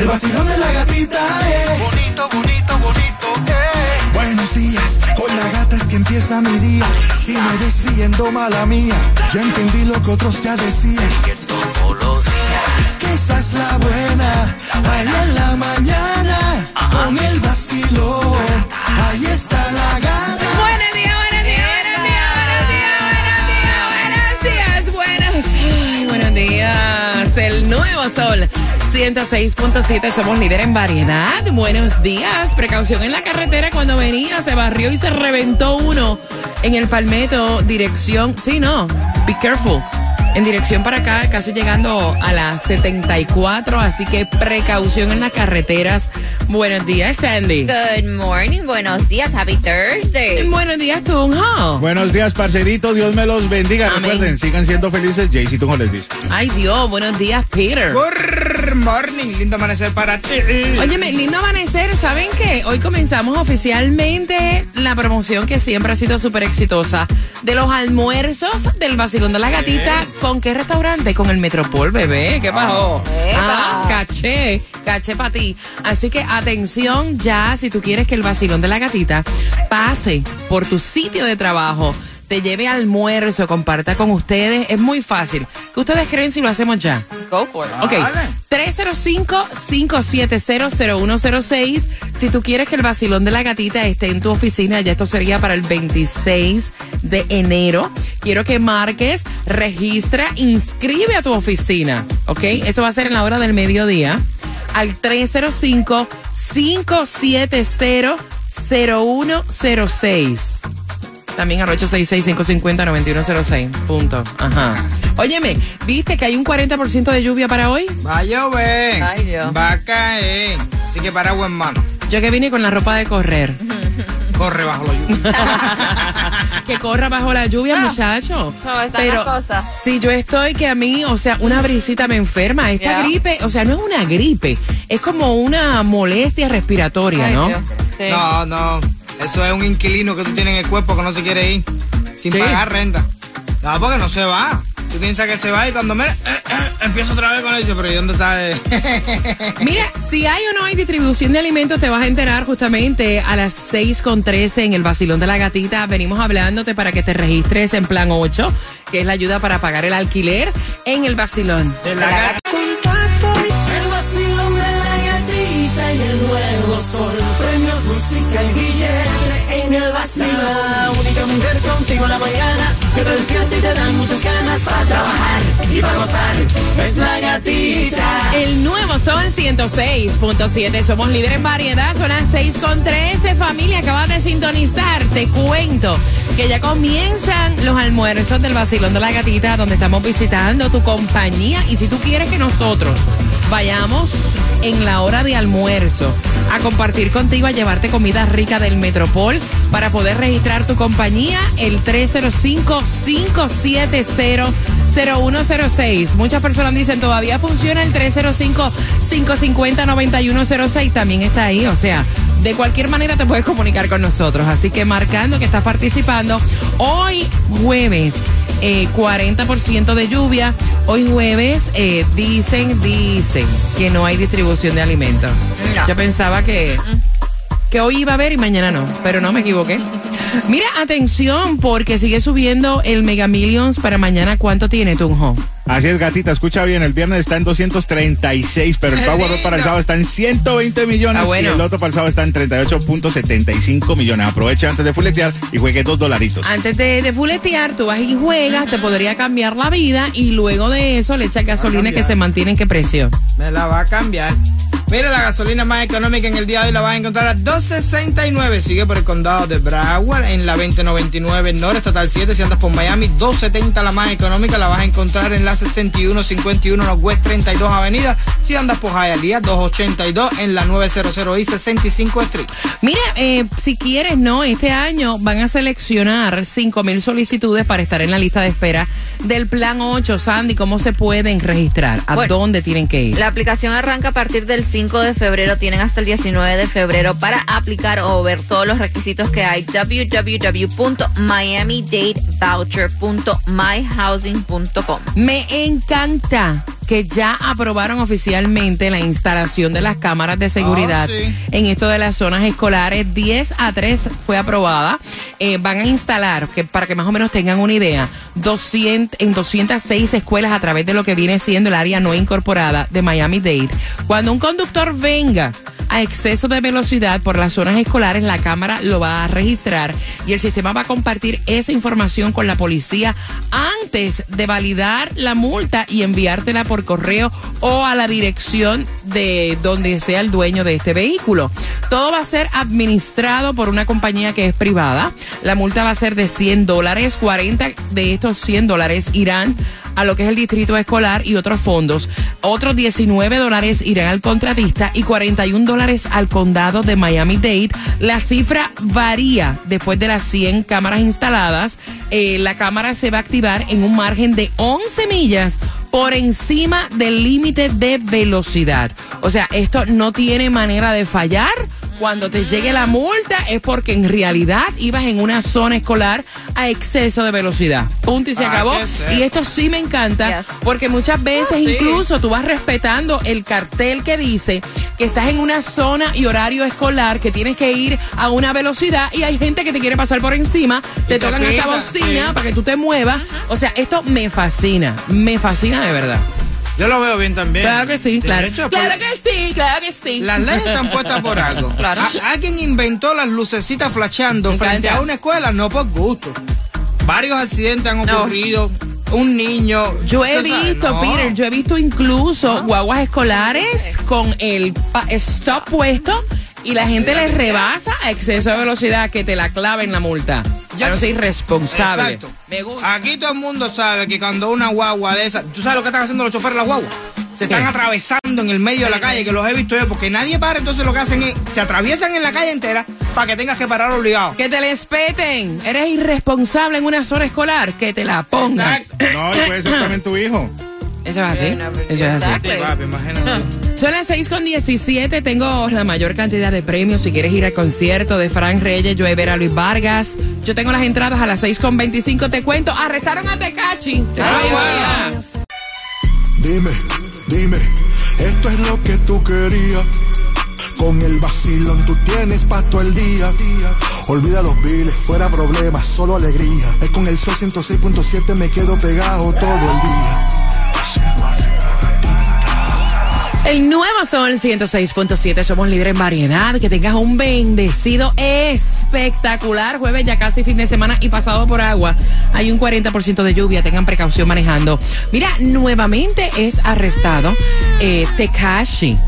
El vacilón de la gatita, eh. Bonito, bonito, bonito, eh. Buenos días, con la gata es que empieza mi día. Si me ves siguiendo mala mía, ya entendí lo que otros ya decían. Que todos los días. Que esa es la buena, ahí en la 106.7, somos líder en variedad. Buenos días. Precaución en la carretera cuando venía, se barrió y se reventó uno en el Palmetto, dirección. Sí, no, be careful. En dirección para acá, casi llegando a las 74, así que precaución en las carreteras. Buenos días, Sandy. Good morning, buenos días, happy Thursday. Buenos días, Tunjo. Buenos días, parcerito. Dios me los bendiga. Amén. Recuerden, sigan siendo felices. Jaycee Tunjo les dice. Ay, Dios, buenos días, Peter. Good morning, lindo amanecer para ti. Óyeme, lindo amanecer. ¿Saben qué? Hoy comenzamos oficialmente la promoción que siempre ha sido súper exitosa de los almuerzos del vacilón de la gatita. ¿Con qué restaurante? Con el Metropol, bebé. ¿Qué pasó? Ah, caché, caché para ti. Así que atención ya, si tú quieres que el vacilón de la gatita pase por tu sitio de trabajo, te lleve almuerzo, comparta con ustedes, es muy fácil. ¿Qué ustedes creen si lo hacemos ya? Go for it. Ok, 305-570-0106. Si tú quieres que el vacilón de la gatita esté en tu oficina, ya esto sería para el 26 de enero. Quiero que marques, registra, inscribe a tu oficina. Ok, eso va a ser en la hora del mediodía. Al 305-570-0106. También al 866-550-9106. Punto. Ajá. Óyeme, ¿viste que hay un 40% de lluvia para hoy? Va a llover. Ay, Dios. Va a caer. Así que paraguas en mano. Yo que vine con la ropa de correr. Corre bajo la lluvia. que corra bajo la lluvia, muchacho. ¿Cómo están Pero las cosas? si yo estoy que a mí, o sea, una brisita me enferma. Esta Ya. gripe, o sea, no es una gripe, es como una molestia respiratoria, Ay, ¿no? Dios. Sí. No, no. Eso es un inquilino que tú tienes en el cuerpo que no se quiere ir. Sin Sí. pagar renta. No, porque no se va. Tú piensas que se va y cuando me... eh, eh, empiezo otra vez con eso, pero ¿y dónde está? Mira, si hay o no hay distribución de alimentos, te vas a enterar justamente a las 6 con 13 en el Basilón de la Gatita. Venimos hablándote para que te registres en plan 8, que es la ayuda para pagar el alquiler en el Basilón. De la gata. El vacilón. La única mujer contigo en la mañana que te despierta y te dan muchas ganas para trabajar y para gozar. Es la gatita. El nuevo Sol 106.7. Somos líderes en variedad. Son las 6 con 13. Familia, acabas de sintonizar. Te cuento que ya comienzan los almuerzos del Basilón de la Gatita, donde estamos visitando tu compañía. Y si tú quieres que nosotros vayamos en la hora de almuerzo a compartir contigo, a llevarte comida rica del Metropol para poder registrar tu compañía, el 305-570. 0106. Muchas personas dicen todavía funciona el 305-550-9106. También está ahí. O sea, de cualquier manera te puedes comunicar con nosotros. Así que marcando que estás participando. Hoy jueves. Eh, 40% de lluvia. Hoy jueves eh, dicen, dicen que no hay distribución de alimentos. No. Yo pensaba que, que hoy iba a haber y mañana no, pero no me equivoqué. Mira, atención, porque sigue subiendo el Mega Millions para mañana. ¿Cuánto tiene, Tunjo? Así es, gatita. Escucha bien. El viernes está en 236, pero el Power para el sábado está en 120 millones Ah, bueno. y el otro para el sábado está en 38.75 millones. Aprovecha antes de fuletear y juegue dos dolaritos. Antes de, de fuletear, tú vas y juegas, te podría cambiar la vida y luego de eso le echas gasolina que se mantiene en qué precio. Me la va a cambiar. Mira, la gasolina más económica en el día de hoy la vas a encontrar a 2.69. Sigue por el condado de Broward en la 2099 Norte Estatal 7. Si andas por Miami, 2.70 la más económica la vas a encontrar en la 6151 Northwest 32 Avenida. Si andas por Hialeah, 2.82 en la 900 y 65 Street. Mira, eh, si quieres, no, este año van a seleccionar 5 mil solicitudes para estar en la lista de espera del Plan 8. Sandy, ¿cómo se pueden registrar? ¿A Bueno, dónde tienen que ir? La aplicación arranca a partir del 5 de febrero. Tienen hasta el 19 de febrero para aplicar o ver todos los requisitos que hay. www.miamidatevoucher.myhousing.com. Me encanta que ya aprobaron oficialmente la instalación de las cámaras de seguridad Ah, sí. en esto de las zonas escolares. 10 a 3 fue aprobada. Eh, van a instalar, que para que más o menos tengan una idea, 200, en 206 escuelas a través de lo que viene siendo el área no incorporada de Miami-Dade. Cuando un conductor venga a exceso de velocidad por las zonas escolares, la cámara lo va a registrar y el sistema va a compartir esa información con la policía antes de validar la multa y enviártela por correo o a la dirección de donde sea el dueño de este vehículo. Todo va a ser administrado por una compañía que es privada. La multa va a ser de 100 dólares. 40 de estos 100 dólares irán a lo que es el distrito escolar y otros fondos. Otros 19 dólares irán al contratista y 41 dólares al condado de Miami-Dade. La cifra varía después de las 100 cámaras instaladas. Eh, la cámara se va a activar en un margen de 11 millas por encima del límite de velocidad. O sea, esto no tiene manera de fallar. Cuando te llegue la multa es porque en realidad ibas en una zona escolar a exceso de velocidad. Punto y se Ah, acabó. Y esto sí me encanta Yes. porque muchas veces incluso tú vas respetando el cartel que dice que estás en una zona y horario escolar que tienes que ir a una velocidad y hay gente que te quiere pasar por encima, te tocan esta bocina sí. para que tú te muevas. O sea, esto me fascina, me fascina de verdad. Yo lo veo bien también. Claro que sí, claro. hecho, Claro por- que sí, claro que sí. Las leyes están puestas por algo. Claro. Alguien inventó las lucecitas flasheando frente a una escuela, no por gusto. Varios accidentes han No. ocurrido. Un niño. Yo he visto, no. Peter, yo he visto incluso guaguas escolares con el stop puesto y la gente les rebasa a exceso de velocidad que te la claven la multa. Ya no soy irresponsable. Exacto. Me gusta. Aquí todo el mundo sabe que cuando una guagua de esas. ¿Tú sabes lo que están haciendo los choferes de las guaguas? Se están ¿Qué? atravesando en el medio de la calle, que los he visto yo, porque nadie para, entonces lo que hacen es. Se atraviesan en la calle entera para que tengas que parar obligado. Que te les peten. Eres irresponsable en una zona escolar. Que te la pongan. Exacto. No, y puede ser también tu hijo. Eso es así. Eso es así. Exacto. Sí, papi, imagínate. Son las 6 con 17. Tengo la mayor cantidad de premios. Si quieres ir al concierto de Frank Reyes, yo a ver a Luis Vargas. Yo tengo las entradas a las 6 con 25. Te cuento, arrestaron a Tecachi. Te Ah. Dime, dime, esto es lo que tú querías. Con el vacilón tú tienes pa' todo el día. Olvida los biles, fuera problemas, solo alegría. Es con el sol 106.7 me quedo pegado todo el día. El nuevo Sol 106.7, somos líderes en variedad. Que tengas un bendecido espectacular jueves, ya casi fin de semana y pasado por agua. Hay un 40% de lluvia, tengan precaución manejando. Mira, nuevamente es arrestado eh, Tekashi.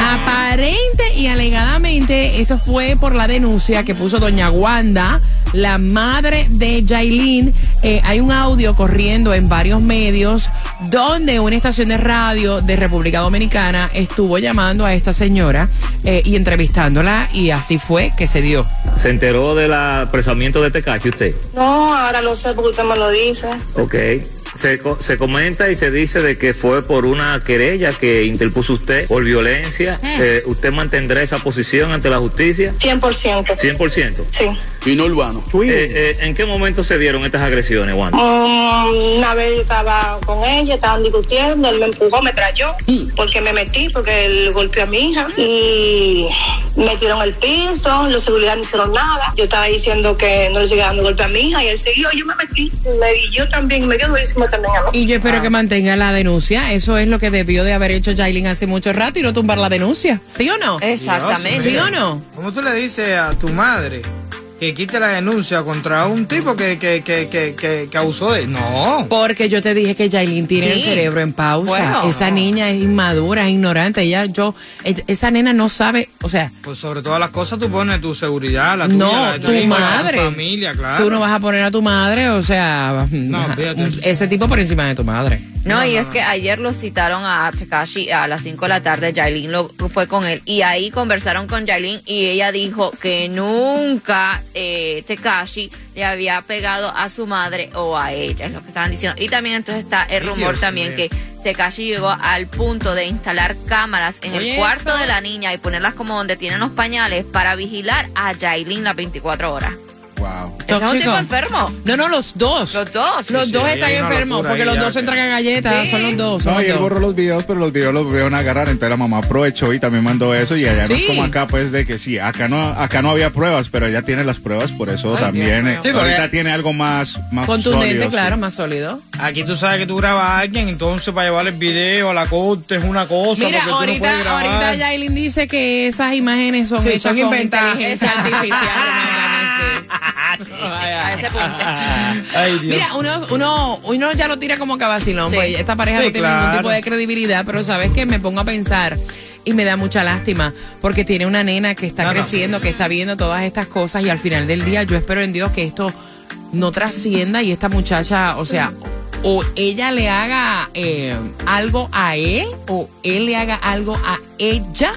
Aparente y alegadamente, esto fue por la denuncia que puso doña Wanda, la madre de Jailin. Eh, hay un audio corriendo en varios medios donde una estación de radio de República Dominicana estuvo llamando a esta señora eh, y entrevistándola y así fue que se dio. ¿Se enteró del apresamiento de Tecachi usted? No, ahora lo sé porque usted me lo dice. Ok. Se, co- se comenta y se dice de que fue por una querella que interpuso usted por violencia. Eh, ¿Usted mantendrá esa posición ante la justicia? 100%. 100%. Sí. Fino urbano. Eh, eh, ¿En qué momento se dieron estas agresiones, Juan? Um, una vez yo estaba con ella, estaban discutiendo, él me empujó, me trayó, porque me metí, porque él golpeó a mi hija y me tiró en el piso, los seguridad no hicieron nada. Yo estaba diciendo que no le seguía dando golpe a mi hija y él siguió, yo me metí, me di yo también, me dio durísimo también a mí. Y yo espero que mantenga la denuncia. Eso es lo que debió de haber hecho Jailin hace mucho rato y no tumbar la denuncia. ¿Sí o no? Exactamente. ¿Sí o no? ¿Cómo tú le dices a tu madre que quite la denuncia contra un tipo que, que, que, que, que, que abusó de... No. Porque yo te dije que Yailin tiene el cerebro en pausa. Bueno. esa niña es inmadura, es ignorante. Ella, yo, e- esa nena no sabe, o sea, Pues sobre todas las cosas tú pones tu seguridad, la tuya, no, la de tu, madre. tu familia, claro. Tú no vas a poner a tu madre, o sea, fíjate. ese tipo por encima de tu madre. No, y es que ayer lo citaron a Tekashi a las 5 de la tarde, Yailin lo fue con él y ahí conversaron con Yailin y ella dijo que nunca eh, Tekashi le había pegado a su madre o a ella, es lo que estaban diciendo. Y también entonces está el rumor Dios también que Tekashi llegó al punto de instalar cámaras en el cuarto eso. de la niña y ponerlas como donde tienen los pañales para vigilar a Yailin las 24 horas. Wow. Es un tipo enfermo. No, no, los dos. Los dos. Los sí, dos están enfermos porque los dos se que- entregan galletas, Sí. son los dos. son No, los y él dos. borró los videos, pero los videos los volvieron a agarrar, entonces la mamá aprovechó y también mandó eso y allá no es como acá pues de que sí, acá no acá no había pruebas, pero ella tiene las pruebas, por eso Ay, también eh, porque- ahorita tiene algo más más Contundente, sólido, sí. claro, más sólido. Aquí tú sabes que tú grabas a alguien, entonces para llevar el video a la corte es una cosa. Mira, porque tú no ahorita, ahorita Yailin dice que esas imágenes son Sí, hechas son con inventadas. inteligencia artificial. A ese punto. Ay, Dios. Mira, uno, uno, uno ya lo tira como que vacilón, Sí. pues esta pareja Sí, no tiene ningún tipo de credibilidad, pero sabes que me pongo a pensar y me da mucha lástima porque tiene una nena que está No, no. creciendo, que está viendo todas estas cosas y al final del día yo espero en Dios que esto no trascienda y esta muchacha, o sea, o ella le haga eh, algo a él o él le haga algo a ella.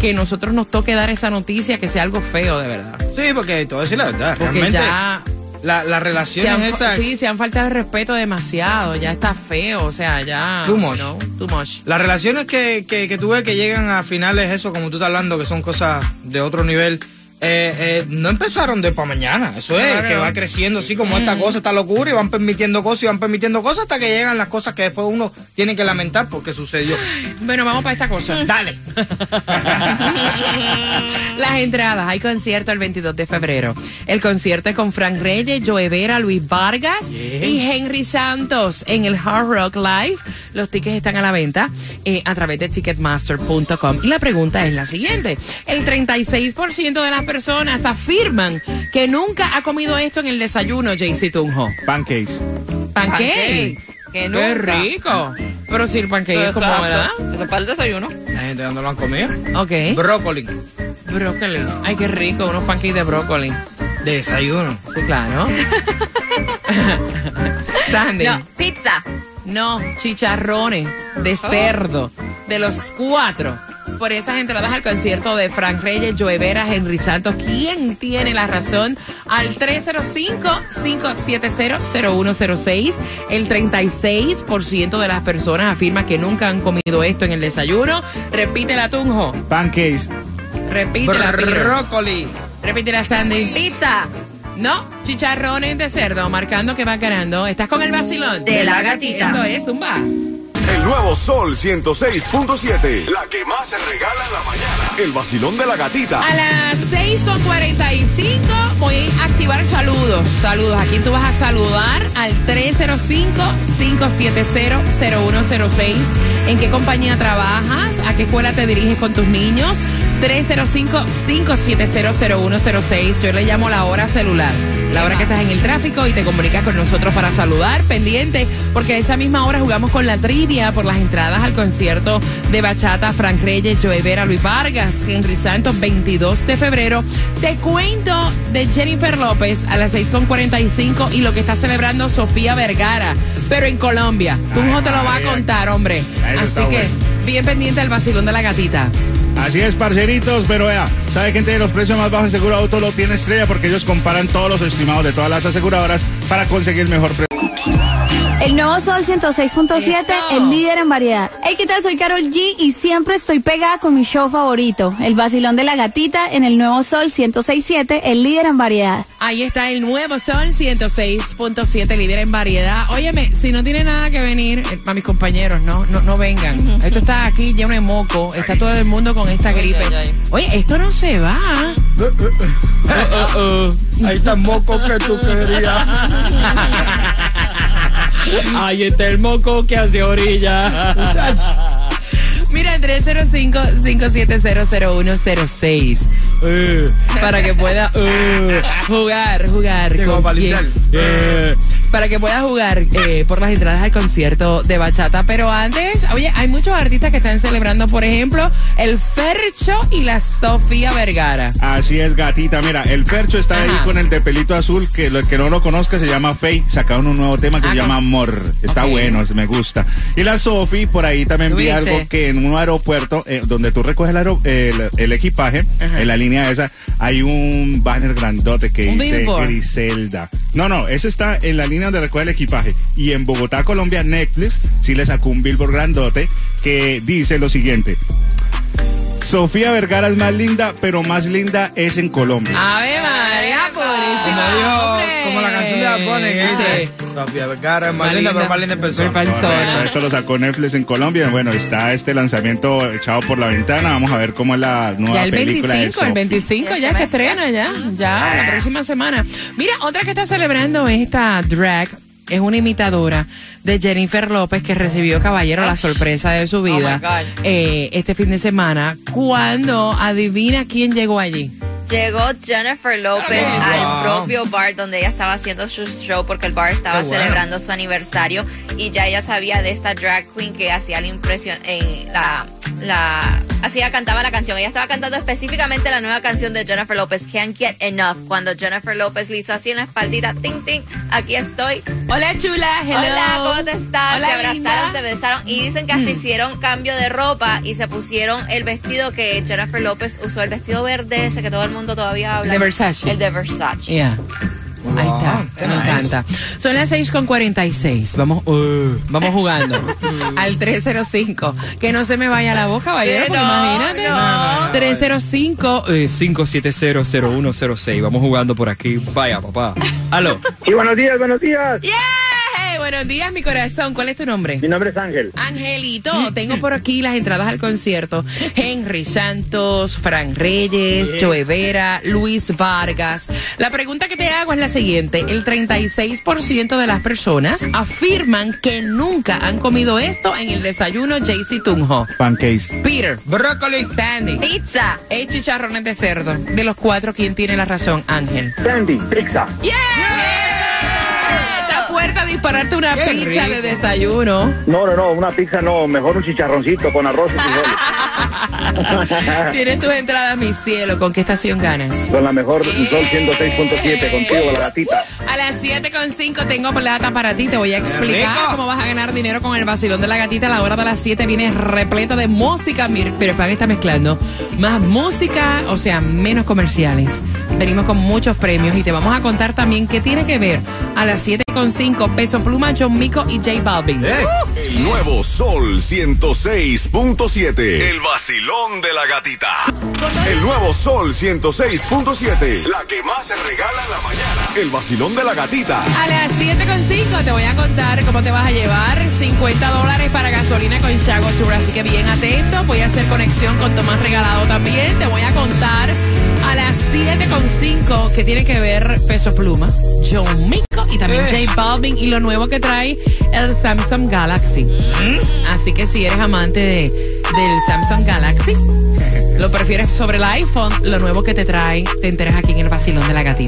Que nosotros nos toque dar esa noticia, que sea algo feo de verdad. Sí, porque te voy a decir la verdad. Porque realmente ya la, la se relación han, es esa. sí, se han faltado de respeto demasiado, ya está feo, o sea, ya... Too much. no, too much. Las relaciones que, que, que tú ves que llegan a finales, eso, como tú estás hablando, que son cosas de otro nivel, eh, eh, no empezaron de para mañana. Eso es, que va creciendo así como esta cosa, esta locura, y van permitiendo cosas y van permitiendo cosas hasta que llegan las cosas que después uno tiene que lamentar porque sucedió. Bueno, vamos para esta cosa. Dale. Las entradas, hay concierto el 22 de febrero. El concierto es con Frank Reyes, Joe Vera, Luis Vargas y Henry Santos en el Hard Rock Live. Los tickets están a la venta eh, a través de ticketmaster.com. Y la pregunta es la siguiente. El 36% de las personas afirman que nunca ha comido esto en el desayuno, JC Tunjo. Pancakes. Pancakes. Que Qué rico. Pero si el pancake es como, Exacto. ¿verdad? Eso es para el desayuno. La gente no lo han comido. Ok. Brócoli. Brócoli. Ay, qué rico, unos pancakes de brócoli. Desayuno. Sí, claro. Sandy. No, pizza. No, chicharrones de cerdo. De los cuatro. Por esas entradas al concierto de Frank Reyes, Joe Vera, Henry Santos. ¿Quién tiene la razón? Al 305-570-0106. El 36% de las personas afirma que nunca han comido esto en el desayuno. Repite la Tunjo. Pancakes. Repite la. Brócoli. Repite la Sandy. Pizza. No, chicharrones de cerdo, marcando que va ganando. Estás con el vacilón De la gatita. Esto es Zumba. El nuevo Sol 106.7. La que más se regala en la mañana. El vacilón de la gatita. A las 6.45 voy a activar saludos. Saludos. ¿A quién tú vas a saludar? Al 305-570-0106. ¿En qué compañía trabajas? ¿A qué escuela te diriges con tus niños? 305-570-0106. Yo le llamo la hora celular. La hora que estás en el tráfico y te comunicas con nosotros para saludar. Pendiente, porque a esa misma hora jugamos con la trivia por las entradas al concierto de Bachata, Frank Reyes, Joe Vera, Luis Vargas, Henry Santos, 22 de febrero. Te cuento de Jennifer López a las 6.45 y lo que está celebrando Sofía Vergara, pero en Colombia. Tú no te lo vas a contar, hombre. Así que bien pendiente del vacilón de la gatita. Así es, parceritos, pero vea, ¿sabe quién tiene los precios más bajos en seguro auto? Lo tiene Estrella porque ellos comparan todos los estimados de todas las aseguradoras para conseguir el mejor precio. El nuevo Sol 106.7, Eso. el líder en variedad. Hey, ¿qué tal? Soy Carol G y siempre estoy pegada con mi show favorito, el vacilón de la gatita en el nuevo Sol 106.7, el líder en variedad. Ahí está el nuevo Sol 106.7, líder en variedad. Óyeme, si no tiene nada que venir, eh, para mis compañeros, no, no, no vengan. Esto está aquí lleno de moco, está todo el mundo con esta gripe. Oye, esto no se va. Ahí está el moco que tú querías. Ahí está el moco que hace orilla. Mira, 305-5700106. uh, para que pueda uh, jugar, jugar. Con para quien- limpiar. eh, para que pueda jugar eh, por las entradas al concierto de bachata. Pero antes, oye, hay muchos artistas que están celebrando, por ejemplo, el Fercho y la Sofía Vergara. Así es, gatita. Mira, el Percho está ahí con el de pelito azul, que lo que no lo conozca se llama Faye. Sacaron un nuevo tema que Ah, se llama Amor. Está bueno, me gusta. Y la Sofi por ahí también vi algo que en un aeropuerto, eh, donde tú recoges el, el, el equipaje, Ajá. en la línea esa, hay un banner grandote que Un dice. Griselda. No, no, ese está en la línea donde recoge el equipaje. Y en Bogotá, Colombia, Netflix sí le sacó un billboard grandote que dice lo siguiente. Sofía Vergara es más linda, pero más linda es en Colombia. Ave María Como Purísima. dijo, hombre. como la canción de Apone que dice, Sí. Sofía Vergara es más Más linda, linda. pero más linda en persona. Esto lo sacó Netflix en Colombia. Bueno, está este lanzamiento echado por la ventana. Vamos a ver cómo es la nueva Ya el película 25, de el Sophie. 25 ya que estrena ya, ya la próxima semana. Mira, otra que está celebrando esta drag es una imitadora de Jennifer López que recibió Caballero la sorpresa de su vida my God. eh, este fin de semana. Cuando adivina quién llegó allí. Llegó Jennifer López Wow. al propio bar donde ella estaba haciendo su show porque el bar estaba bueno. celebrando su aniversario y ya ella sabía de esta drag queen que hacía la impresión en la la hacía cantaba la canción. Ella estaba cantando específicamente la nueva canción de Jennifer López, Can't Get Enough. Cuando Jennifer López le hizo así en la espaldita, ting ting, aquí estoy. Hola chula, hello. Hola, ¿cómo te estás? Hola, se abrazaron, linda. se besaron y dicen que hasta Mm. hicieron cambio de ropa y se pusieron el vestido que Jennifer López usó, el vestido verde ese que todo el mundo todavía habla. De Versace. El de Versace. Yeah. Ahí está, me encanta. Son las 6 con 46. Vamos, uh, vamos jugando al 305. Que no se me vaya la boca, caballero, porque No, imagínate. no. 305. Eh, 5700106. Vamos jugando por aquí. Vaya, papá. Aló. Sí, buenos días, buenos días. ¡Yeah! Buenos días, mi corazón. ¿Cuál es tu nombre? Mi nombre es Ángel. Angelito, tengo por aquí las entradas al concierto. Henry Santos, Fran Reyes, Joe Vera, Luis Vargas. La pregunta que te hago es la siguiente. El 36% de las personas afirman que nunca han comido esto en el desayuno JC Tunjo. Pancakes. Peter, Brócoli. Sandy, Pizza. chicharrones de cerdo. De los cuatro, ¿quién tiene la razón? Ángel. Sandy, pizza. ¡Yeah! A dispararte una Qué pizza rico. de desayuno. No, no, no, una pizza no, mejor un chicharroncito con arroz y frijoles. Tienes tus entradas, mi cielo. ¿Con qué estación ganas? Con la mejor Sol 106.7 contigo, la gatita. A las 7.5 tengo plata para ti. Te voy a explicar cómo vas a ganar dinero con el vacilón de la gatita. A la hora de las 7 viene repleta de música. Mir- Pero Pan está mezclando más música, o sea, menos comerciales. Venimos con muchos premios y te vamos a contar también qué tiene que ver a las 7.5 Peso Pluma, John Mico y J Balvin. Eh, El nuevo Sol 106.7. El vacilón de la gatita. El nuevo Sol 106.7. La que más se regala en la mañana. El vacilón de la gatita. A las 7.5 te voy a contar cómo te vas a llevar 50 dólares para gasolina con Chago Tour. Así que bien atento. Voy a hacer conexión con Tomás Regalado también. Te voy a contar a las 7.5 que tiene que ver Peso Pluma, John Mico y también Eh. J Balvin y lo nuevo que trae el Samsung Galaxy. Así que si eres amante de, del Samsung Galaxy, lo prefieres sobre el iPhone, lo nuevo que te trae, te enteras aquí en el vacilón de la gatita.